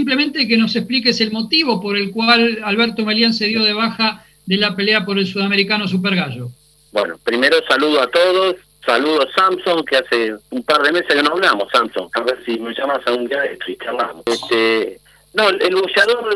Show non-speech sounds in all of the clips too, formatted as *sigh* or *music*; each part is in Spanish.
simplemente que nos expliques el motivo por el cual Alberto Melián se dio de baja de la pelea por el sudamericano Super Gallo. Bueno, primero saludo a todos, saludo a Samson, que hace un par de meses que no hablamos, Samson, a ver si me llamas a un día de esto y charlamos. Este, no, el luchador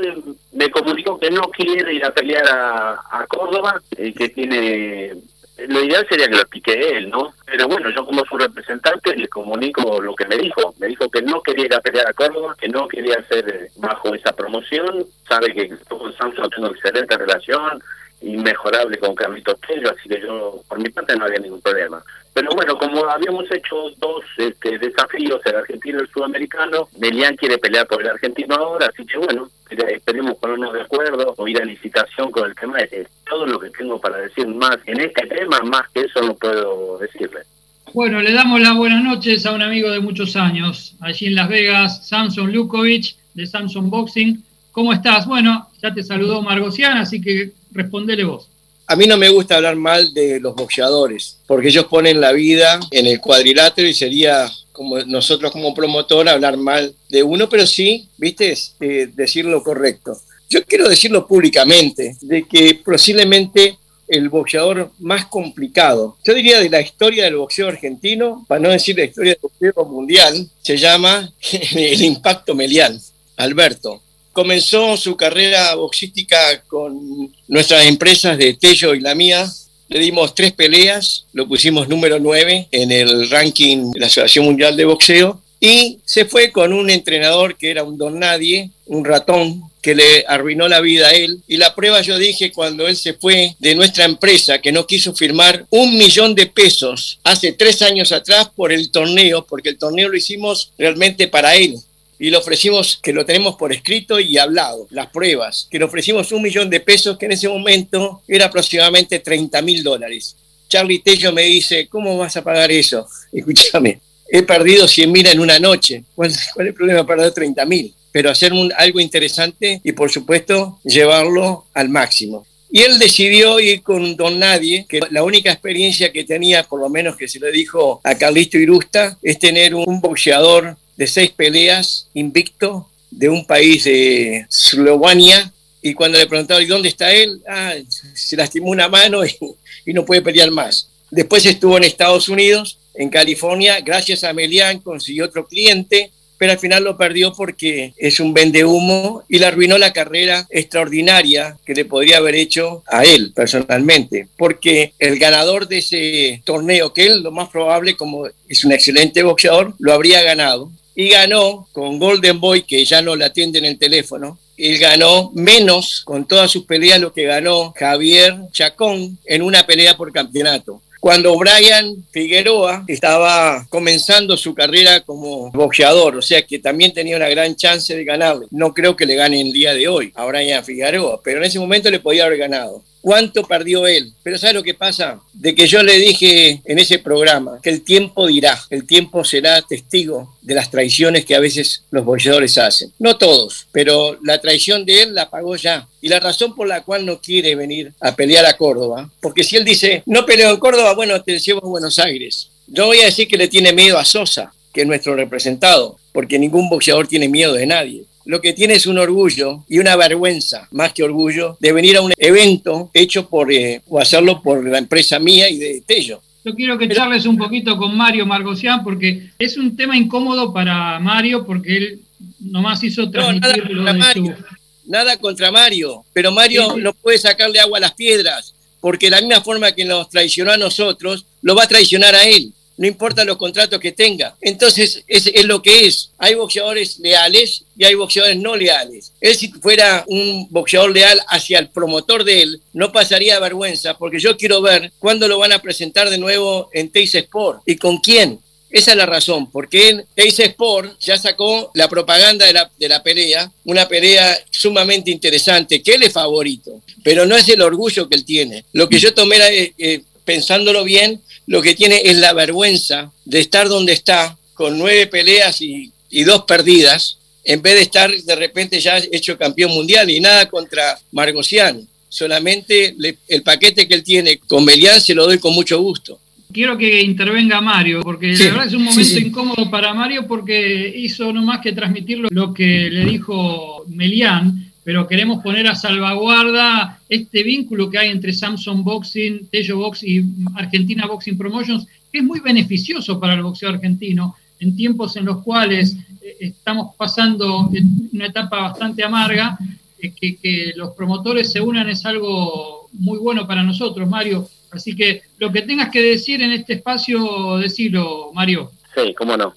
me comunicó que no quiere ir a pelear a, Córdoba, y que tiene lo ideal sería que lo explique él, ¿no? Pero bueno, yo como su representante le comunico lo que me dijo. Me dijo que no quería ir a pelear a Córdoba, que no quería hacer bajo esa promoción. Sabe que con Samson tengo excelente relación, inmejorable con Carlitos Tello, así que yo, por mi parte, no había ningún problema. Pero bueno, como habíamos hecho dos este, desafíos, el argentino y el sudamericano, Melian quiere pelear por el argentino ahora, así que bueno, esperemos ponernos de acuerdo o ir a licitación con el tema. Es todo lo que tengo para decir más en este tema, más que eso no puedo decirle. Bueno, le damos las buenas noches a un amigo de muchos años, allí en Las Vegas, Samson Lukovic, de Samson Boxing. ¿Cómo estás? Bueno, ya te saludó Margocián, así que respondele vos. A mí no me gusta hablar mal de los boxeadores, porque ellos ponen la vida en el cuadrilátero y sería como nosotros como promotor hablar mal de uno, pero sí, viste, eh, decir lo correcto. Yo quiero decirlo públicamente, de que posiblemente el boxeador más complicado, yo diría de la historia del boxeo argentino, para no decir la historia del boxeo mundial, se llama *laughs* el impacto melial, Alberto comenzó su carrera boxística con nuestras empresas de Tello y la mía. Le dimos tres peleas, lo pusimos número nueve en el ranking de la Asociación Mundial de Boxeo y se fue con un entrenador que era un don nadie, un ratón que le arruinó la vida a él. Y la prueba yo dije cuando él se fue de nuestra empresa, que no quiso firmar un millón de pesos hace tres años atrás por el torneo, porque el torneo lo hicimos realmente para él y le ofrecimos, que lo tenemos por escrito y hablado, las pruebas, que le ofrecimos un millón de pesos, que en ese momento era aproximadamente 30 mil dólares. Charlie Tello me dice, ¿cómo vas a pagar eso? *laughs* Escúchame, he perdido 100 mil en una noche. ¿Cuál, es el problema perder 30 mil? Pero hacer un, algo interesante y por supuesto llevarlo al máximo. Y él decidió ir con Don Nadie, que la única experiencia que tenía, por lo menos que se le dijo a Carlito Irusta, es tener un boxeador de seis peleas invicto de un país de Eslovenia. Y cuando le preguntaron, ¿y dónde está él? Ah, se lastimó una mano y, no puede pelear más. Después estuvo en Estados Unidos, en California, gracias a Melian consiguió otro cliente, pero al final lo perdió porque es un vende humo y le arruinó la carrera extraordinaria que le podría haber hecho a él personalmente, porque el ganador de ese torneo, que él lo más probable, como es un excelente boxeador, lo habría ganado, y ganó con Golden Boy, que ya no le atiende en el teléfono. Él ganó menos con todas sus peleas lo que ganó Javier Chacón en una pelea por campeonato. Cuando Brian Figueroa estaba comenzando su carrera como boxeador, o sea que también tenía una gran chance de ganarle. No creo que le gane el día de hoy a Brian Figueroa, pero en ese momento le podía haber ganado cuánto perdió él. Pero ¿sabe lo que pasa? De que yo le dije en ese programa que el tiempo dirá, el tiempo será testigo de las traiciones que a veces los boxeadores hacen. No todos, pero la traición de él la pagó ya. Y la razón por la cual no quiere venir a pelear a Córdoba, porque si él dice, no peleo en Córdoba, bueno, te llevo a Buenos Aires. Yo voy a decir que le tiene miedo a Sosa, que es nuestro representado, porque ningún boxeador tiene miedo de nadie lo que tiene es un orgullo y una vergüenza, más que orgullo, de venir a un evento hecho por, eh, o hacerlo por la empresa mía y de Tello. Yo quiero que charles un poquito con Mario Margocián porque es un tema incómodo para Mario porque él nomás hizo no, nada, contra nada contra Mario, pero Mario no puede sacarle agua a las piedras porque de la misma forma que nos traicionó a nosotros, lo va a traicionar a él no importa los contratos que tenga. Entonces, es, lo que es. Hay boxeadores leales y hay boxeadores no leales. Él si fuera un boxeador leal hacia el promotor de él, no pasaría vergüenza, porque yo quiero ver cuándo lo van a presentar de nuevo en Teis Sport y con quién. Esa es la razón, porque en Teis Sport ya sacó la propaganda de la, de la pelea, una pelea sumamente interesante, que él es favorito, pero no es el orgullo que él tiene. Lo que yo tomé, eh, eh, pensándolo bien, lo que tiene es la vergüenza de estar donde está, con nueve peleas y, dos perdidas, en vez de estar de repente ya hecho campeón mundial y nada contra Margocián. Solamente el paquete que él tiene con Melián se lo doy con mucho gusto. quiero que intervenga Mario, porque la verdad es un momento incómodo para Mario porque hizo no más que transmitir lo que le dijo Melián, pero queremos poner a salvaguarda este vínculo que hay entre Samsung Boxing, Tello Box y Argentina Boxing Promotions, que es muy beneficioso para el boxeo argentino en tiempos en los cuales eh, estamos pasando una etapa bastante amarga, eh, que, que los promotores se unan es algo muy bueno para nosotros, Mario. Así que lo que tengas que decir en este espacio, decilo, Mario. Sí, cómo no.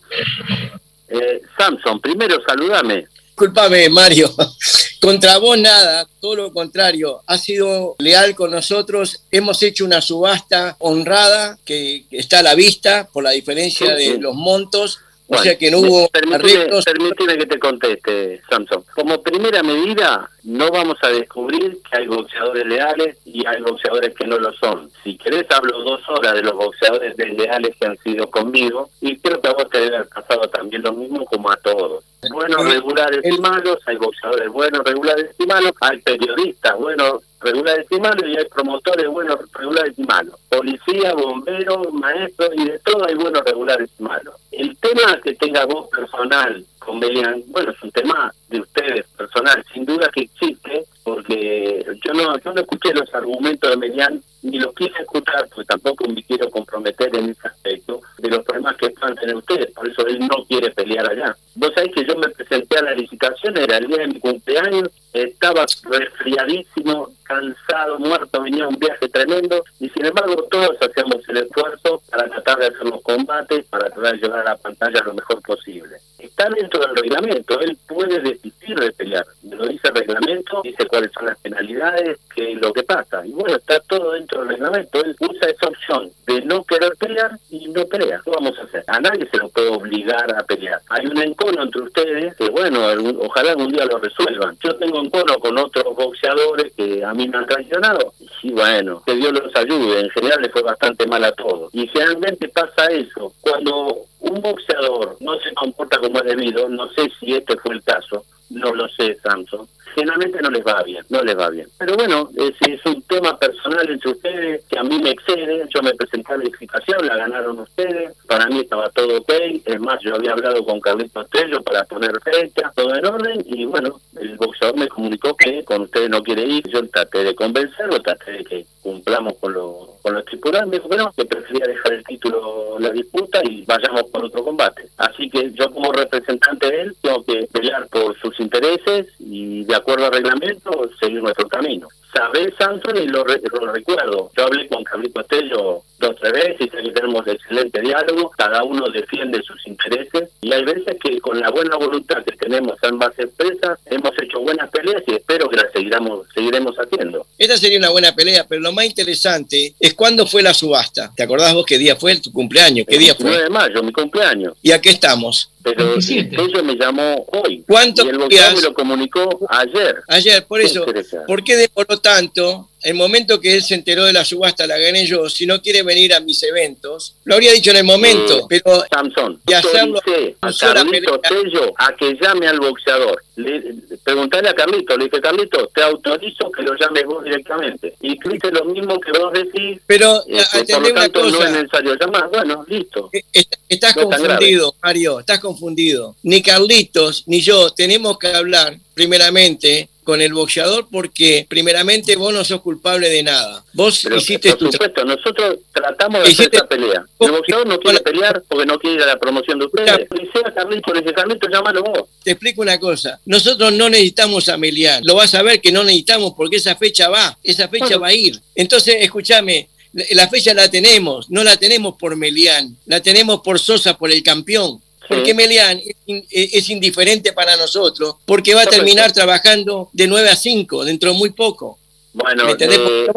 Eh, Samson, primero saludame. Disculpame, Mario. Contra vos nada, todo lo contrario. Ha sido leal con nosotros. Hemos hecho una subasta honrada que está a la vista por la diferencia de los montos o sea que no hubo arreglos. Permíteme que te conteste, Samson. Como primera medida, no vamos a descubrir que hay boxeadores leales y hay boxeadores que no lo son. Si querés, hablo dos horas de los boxeadores leales que han sido conmigo y creo que a vos te debe haber pasado también lo mismo como a todos. Buenos, regulares y malos, hay boxeadores buenos, regulares y malos, hay periodistas buenos, regulares y malos y hay promotores buenos, regulares y malos. Policía, bomberos, maestros y de todo hay buenos, regulares y malos. El tema que tenga voz personal con bueno, es un tema de ustedes personal, sin duda que existe, porque yo no, yo no escuché los argumentos de Melian, ni los quise escuchar, porque tampoco me quiero comprometer en ese aspecto de los problemas que puedan tener ustedes, por eso él no quiere pelear allá. Vos sabés que yo me presenté a la licitación, era el día de mi cumpleaños, estaba resfriadísimo, cansado, muerto, venía un viaje tremendo, y sin embargo todos hacíamos el esfuerzo para tratar de hacer los combates, para tratar de llevar a la pantalla lo mejor posible. Está dentro del reglamento, él puede desistir de pelear, lo dice el reglamento, dice cuáles son las penalidades, qué es lo que pasa, y bueno, está todo dentro del reglamento, él usa esa opción de no querer pelear y no pelea. ¿Qué vamos a hacer? A nadie se lo puede obligar a pelear. Hay un encono entre ustedes que, bueno, ojalá algún día lo resuelvan. Yo tengo encono con otros boxeadores que a mí me han traicionado, y bueno, que Dios los ayude, en general le fue bastante mal a todos. Y generalmente pasa eso, cuando un boxeador no se comporta como es debido, no sé si este fue el caso, no lo sé, Samson, generalmente no les va bien, no les va bien. Pero bueno, es, es un tema personal entre ustedes que a mí me excede, yo me presenté a la la ganaron ustedes, para mí estaba todo ok, es más, yo había hablado con Carlitos Tello para poner fecha, todo en orden, y bueno, el boxeador me comunicó que con ustedes no quiere ir, yo traté de convencerlo, traté de que cumplamos con lo, con lo estipulado, me dijo que no, que prefería dejar el título la disputa y vayamos por otro combate. Así que yo como representante de él tengo que pelear por sus intereses y de acuerdo al reglamento seguir nuestro camino. Sabés, Samson, y lo, recuerdo. Yo hablé con Carlito Estello dos o tres veces que tenemos excelente diálogo. Cada uno defiende sus intereses y hay veces que con la buena voluntad que tenemos ambas empresas hemos hecho buenas peleas y espero que las seguiremos, seguiremos haciendo. Esta sería una buena pelea, pero lo más interesante es cuándo fue la subasta. ¿Te acordás vos qué día fue tu cumpleaños? ¿Qué día fue? El 9 de mayo, mi cumpleaños. ¿Y a qué estamos? Pero Tello me llamó hoy. ¿Cuánto y el me lo comunicó ayer. Ayer, por eso. ¿Por qué por lo tanto el momento que él se enteró de la subasta la gané yo, si no quiere venir a mis eventos, lo habría dicho en el momento, pero Samson, y hacerlo a Carlito Tello a que llame al boxeador. Le, preguntarle a Carlito, le dije, Carlito, te autorizo que lo llames vos directamente. Y dice lo mismo que vos decís, pero este, por lo tanto cosa, no es necesario llamar. Bueno, listo. Eh, estás confundido, Mario, estás confundido. Ni Carlitos ni yo tenemos que hablar primeramente con el boxeador porque primeramente vos no sos culpable de nada. Vos hiciste por supuesto, nosotros tratamos de hacer esta pelea. El boxeador no quiere pelear porque no quiere ir a la promoción de ustedes. Policía Carlito, le dice Carlito, llámalo vos. Te explico una cosa. Nosotros no necesitamos a Melián. Lo vas a ver que no necesitamos porque esa fecha va, esa fecha va a ir. Entonces, escúchame, la fecha la tenemos, no la tenemos por Melián, la tenemos por Sosa, por el campeón porque Melian es, indiferente para nosotros, porque va a terminar trabajando de 9 a 5 dentro de muy poco. Bueno, eh,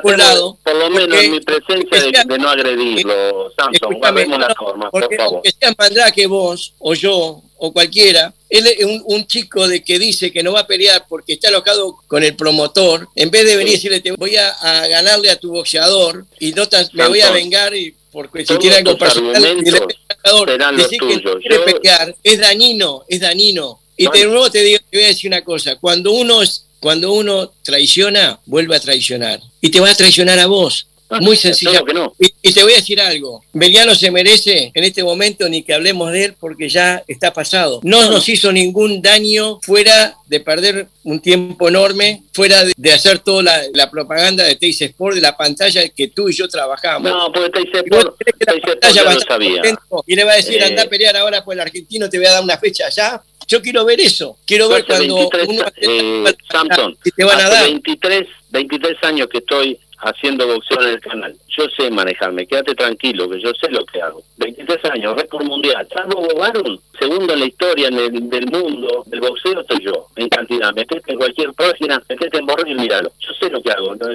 por, lado, por lo menos en mi presencia de, no agredirlo, Samson, la forma, por favor. Que sea Mandrake vos, o yo, o cualquiera, él es un, chico de que dice que no va a pelear porque está alojado con el promotor, en vez de venir y decirle, te voy a, ganarle a tu boxeador y no me voy a vengar y porque si tiene algo personal, el decir que no quiere pelear es dañino, es dañino. Y de nuevo te digo, te voy a decir una cosa, cuando uno es cuando uno traiciona, vuelve a traicionar. Y te va a traicionar a vos. Ah, Muy sencilla. claro que no. Y, y te voy a decir algo. Beliano se merece en este momento ni que hablemos de él porque ya está pasado. No nos hizo ningún daño fuera de perder un tiempo enorme, fuera de, de hacer toda la, la propaganda de Teis Sport, de la pantalla que tú y yo trabajamos. No, porque te hice Y vos por, crees que te la hice por, pantalla ya va a lo estar sabía. y le va a decir, Eh, anda a pelear ahora por el argentino, te voy a dar una fecha allá. Yo quiero ver eso. Quiero ver cuando 23, uno eh, Samson, te van a hace dar. 23, 23 años que estoy haciendo boxeo en el canal. Yo sé manejarme, quédate tranquilo, que yo sé lo que hago. 23 años, récord mundial. Salvo Bogaron, segundo en la historia en el- del mundo del boxeo, soy yo, en cantidad. Metete en cualquier página, metete en borrón y míralo. Yo sé lo que hago. ¿no?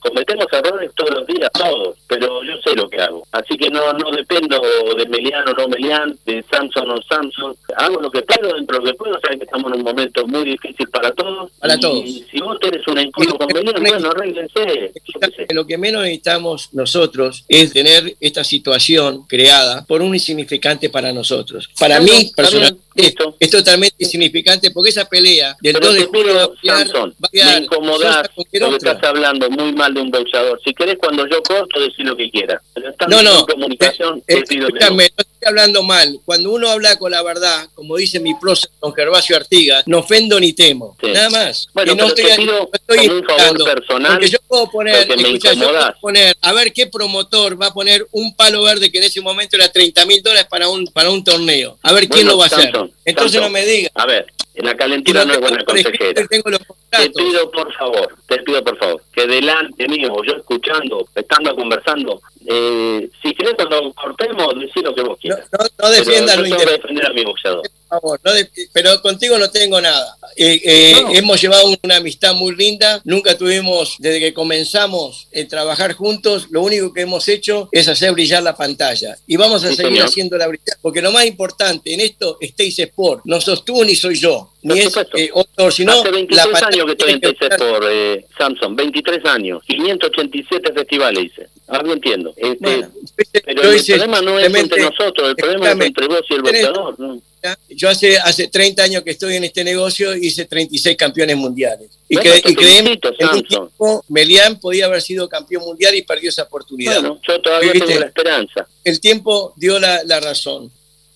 Cometemos errores todos los días, todos, pero yo sé lo que hago. Así que no no dependo de Meliano o no Melian, de Samson o Samson. Hago lo que puedo dentro de lo que puedo. Sabes que estamos en un momento muy difícil para todos. Para y todos. si vos tenés un encuentro con Melian, bueno, arréglense. Lo que menos necesitamos nosotros es tener esta situación creada por un insignificante para nosotros. Para mí, bien, listo. es totalmente insignificante porque esa pelea del Pero 2 de julio va a me incomodás porque estás hablando muy mal de un boxeador. Si querés, cuando yo corto, decir lo que quieras. Pero No, no, comunicación, eh, no. escúchame, no hablando mal. Cuando uno habla con la verdad, como dice mi prócer don Gervasio Artigas, no ofendo ni temo. Sí. Nada más. Bueno, Y no pero te estoy, pido no estoy un favor personal, Porque yo puedo poner, yo puedo poner, a ver qué promotor va a poner un palo verde que en ese momento era 30 mil dólares para un, para un torneo. A ver quién lo va a hacer. Entonces no me diga. A ver, la Y calentura no es buena consejera. Te pido por favor, te pido por favor, que delante mío, yo escuchando, estando conversando, eh, si querés cuando cortemos, decí lo que vos quieras. no, no defiendas lo yo defender a mi boxeador. Por favor, no de- pero contigo no tengo nada. Eh, eh, No. Hemos llevado una amistad muy linda, nunca tuvimos, desde que comenzamos a trabajar juntos, lo único que hemos hecho es hacer brillar la pantalla. Y vamos a Sí, seguir señor. haciéndola brillar, porque lo más importante en esto es Teis Sport. No sos tú ni soy yo, ni es eh, otro, sino Hace 23 la pantalla años que estoy en por eh, Samsung, 23 años, 587 festivales hice. Ahora lo entiendo. Este, Bueno, pero el problema no es entre nosotros, el problema es entre vos y el boxeador. ¿no? Yo hace, hace 30 años que estoy en este negocio, hice 36 campeones mundiales. Y, Bueno, cre- y créeme, felicito, en un tiempo, Melián podía haber sido campeón mundial y perdió esa oportunidad. Bueno, yo todavía ¿Viste? tengo la esperanza. El tiempo dio la, la razón.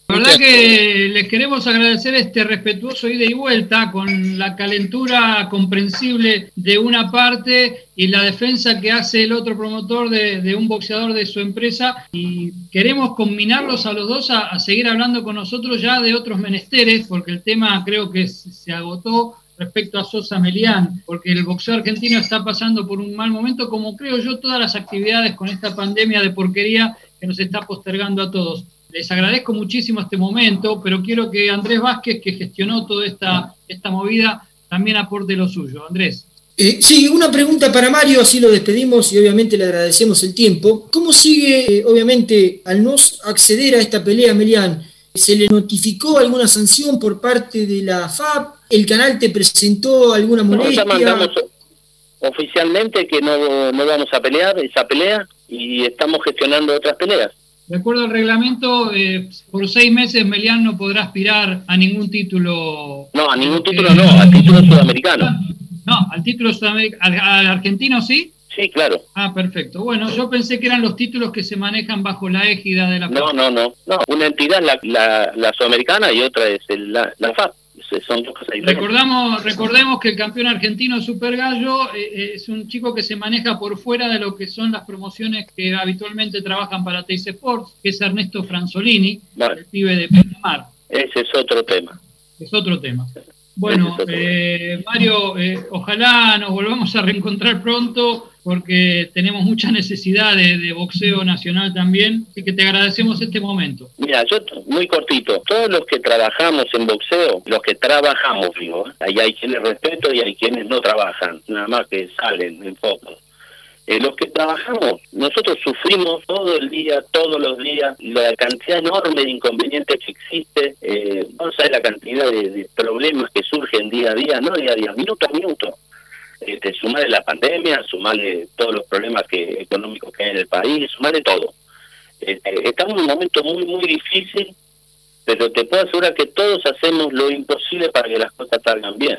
La verdad que les queremos agradecer este respetuoso ida y vuelta con la calentura comprensible de una parte y la defensa que hace el otro promotor de, de un boxeador de su empresa y queremos combinarlos a los dos a, a seguir hablando con nosotros ya de otros menesteres porque el tema creo que se se agotó respecto a Sosa Melián, porque el boxeo argentino está pasando por un mal momento, como creo yo todas las actividades con esta pandemia de porquería que nos está postergando a todos. Les agradezco muchísimo este momento, pero quiero que Andrés Vázquez, que gestionó toda esta, esta movida, también aporte lo suyo. Andrés. Eh, sí, una pregunta para Mario, así lo despedimos y obviamente le agradecemos el tiempo. ¿Cómo sigue, eh, obviamente, al no acceder a esta pelea, Melián? ¿Se le notificó alguna sanción por parte de la FAP? ¿El canal te presentó alguna molestia? ya mandamos oficialmente que no, no vamos a pelear esa pelea y estamos gestionando otras peleas. De acuerdo al reglamento, eh, por seis meses Melián no podrá aspirar a ningún título. No, a ningún Eh, título no, al título sudamericano. No, al título sudamericano. ¿Al, al argentino sí? Sí, claro. Ah, perfecto. Bueno, yo pensé que eran los títulos que se manejan bajo la égida de la No, no, no. no. Una entidad es la, la, la sudamericana y otra es el- la, la FAP. Se- Son dos cosas diferentes. Recordamos, recordemos que el campeón argentino Super Gallo eh, eh, es un chico que se maneja por fuera de lo que son las promociones que habitualmente trabajan para Teis Sports, que es Ernesto Franzolini, Vale. el pibe de Pinamar. Ese es otro tema. Es otro tema. Bueno, eh, Mario, eh, ojalá nos volvamos a reencontrar pronto porque tenemos mucha necesidad de, boxeo nacional también, así que te agradecemos este momento. Mira, yo muy cortito. Todos los que trabajamos en boxeo, los que trabajamos, digo, ¿eh? ahí hay quienes respeto y hay quienes no trabajan, nada más que salen en fotos. Eh, los que trabajamos, nosotros sufrimos todo el día, todos los días, la cantidad enorme de inconvenientes que existe, eh, no sabes la cantidad de, problemas que surgen día a día, no día a día, minuto a minuto. Este, sumarle la pandemia, sumarle todos los problemas que económicos que hay en el país, sumarle todo. Este, estamos en un momento muy, muy difícil, pero te puedo asegurar que todos hacemos lo imposible para que las cosas salgan bien.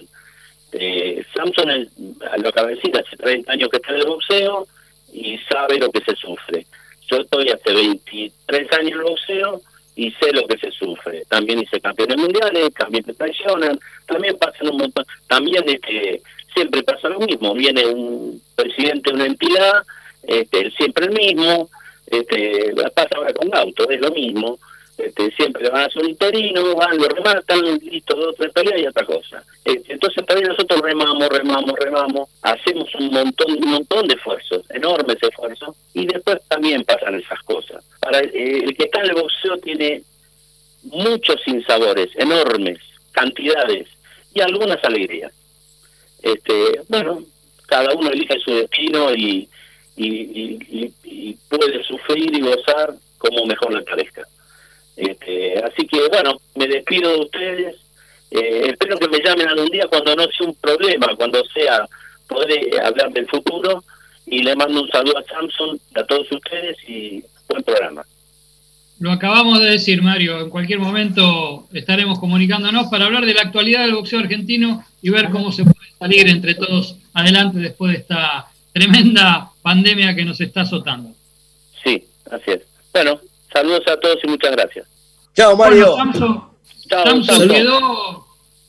Eh, Samson, el- a que decir, hace 30 años que está en el boxeo y sabe lo que se sufre. Yo estoy hace 23 años en el boxeo y sé lo que se sufre. También hice campeones mundiales, también me traicionan, también pasan un montón, también este, siempre pasa lo mismo, viene un presidente de una entidad, este, siempre el mismo, este, pasa ahora con auto, es lo mismo, este, siempre van a hacer un interino, van, lo rematan, listo, dos, tres peleas y otra cosa. Este, entonces también nosotros remamos, remamos, remamos, hacemos un montón, un montón de esfuerzos, enormes esfuerzos, y después también pasan esas cosas. Para eh, el que está en el boxeo tiene muchos sinsabores, enormes, cantidades, y algunas alegrías. Este, bueno, cada uno elige su destino y, y puede sufrir y gozar como mejor le parezca. Este, así que bueno, me despido de ustedes. Eh, espero que me llamen algún día cuando no sea un problema, cuando sea poder hablar del futuro. Y le mando un saludo a Samson, a todos ustedes y buen programa. Lo acabamos de decir, Mario. En cualquier momento estaremos comunicándonos para hablar de la actualidad del boxeo argentino y ver cómo se puede salir entre todos adelante después de esta tremenda pandemia que nos está azotando. Sí, así es. Bueno, Saludos a todos y muchas gracias. Chao, Mario. Samson, quedó,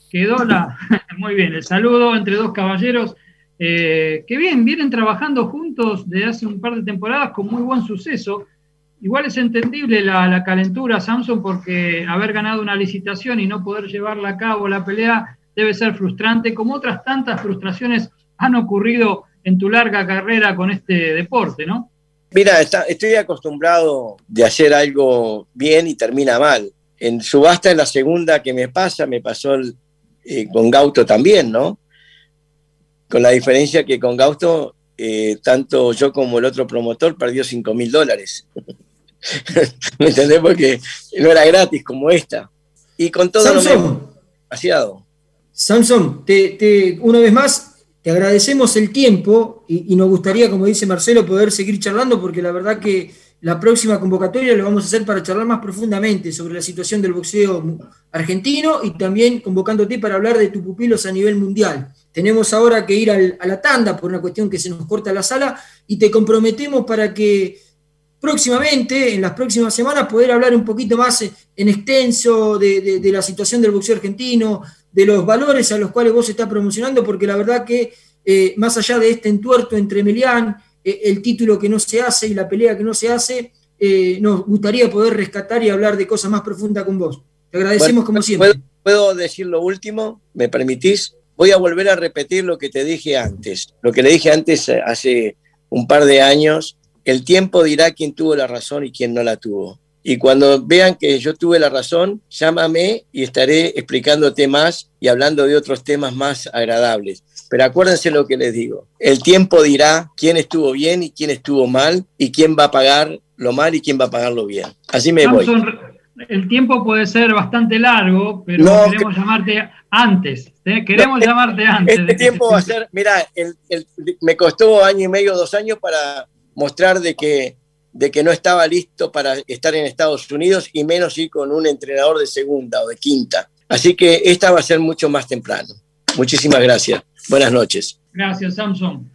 quedó la, *laughs* muy bien, el saludo entre dos caballeros. Eh, que bien, vienen trabajando juntos desde hace un par de temporadas con muy buen suceso. Igual es entendible la, la, calentura, Samson, porque haber ganado una licitación y no poder llevarla a cabo la pelea debe ser frustrante, como otras tantas frustraciones han ocurrido en tu larga carrera con este deporte, ¿no? Mira, estoy acostumbrado de hacer algo bien y termina mal. En subasta es la segunda que me pasa, me pasó eh, con Gauto también, ¿no? Con la diferencia que con Gauto, eh, tanto yo como el otro promotor perdió 5 mil dólares. *laughs* ¿Me entendés? Porque no era gratis como esta. Y con todo Samson, no demasiado. Samson, te, una vez más, te agradecemos el tiempo y, nos gustaría, como dice Marcelo, poder seguir charlando porque la verdad que la próxima convocatoria lo vamos a hacer para charlar más profundamente sobre la situación del boxeo argentino y también convocándote para hablar de tus pupilos a nivel mundial. Tenemos ahora que ir a la tanda por una cuestión que se nos corta la sala y te comprometemos para que próximamente, en las próximas semanas, poder hablar un poquito más en extenso de la situación del boxeo argentino, de los valores a los cuales vos estás promocionando, porque la verdad que eh, más allá de este entuerto entre Melián, eh, el título que no se hace y la pelea que no se hace, eh, nos gustaría poder rescatar y hablar de cosas más profundas con vos. Te agradecemos como siempre. ¿puedo, decir lo último? ¿Me permitís? Voy a volver a repetir lo que te dije antes, lo que le dije antes hace un par de años. El tiempo dirá quién tuvo la razón y quién no la tuvo. Y cuando vean que yo tuve la razón, llámame y estaré explicándote más y hablando de otros temas más agradables. Pero acuérdense lo que les digo. El tiempo dirá quién estuvo bien y quién estuvo mal y quién va a pagar lo mal y quién va a pagar lo bien. Así me voy. El tiempo puede ser bastante largo, pero queremos llamarte antes. ¿eh? Queremos llamarte antes. Este tiempo va a ser, mira, me costó año y medio, dos años para mostrar de que de que no estaba listo para estar en Estados Unidos y menos ir con un entrenador de segunda o de quinta. Así que esta va a ser mucho más temprano. Muchísimas gracias. Buenas noches. Gracias, Samson.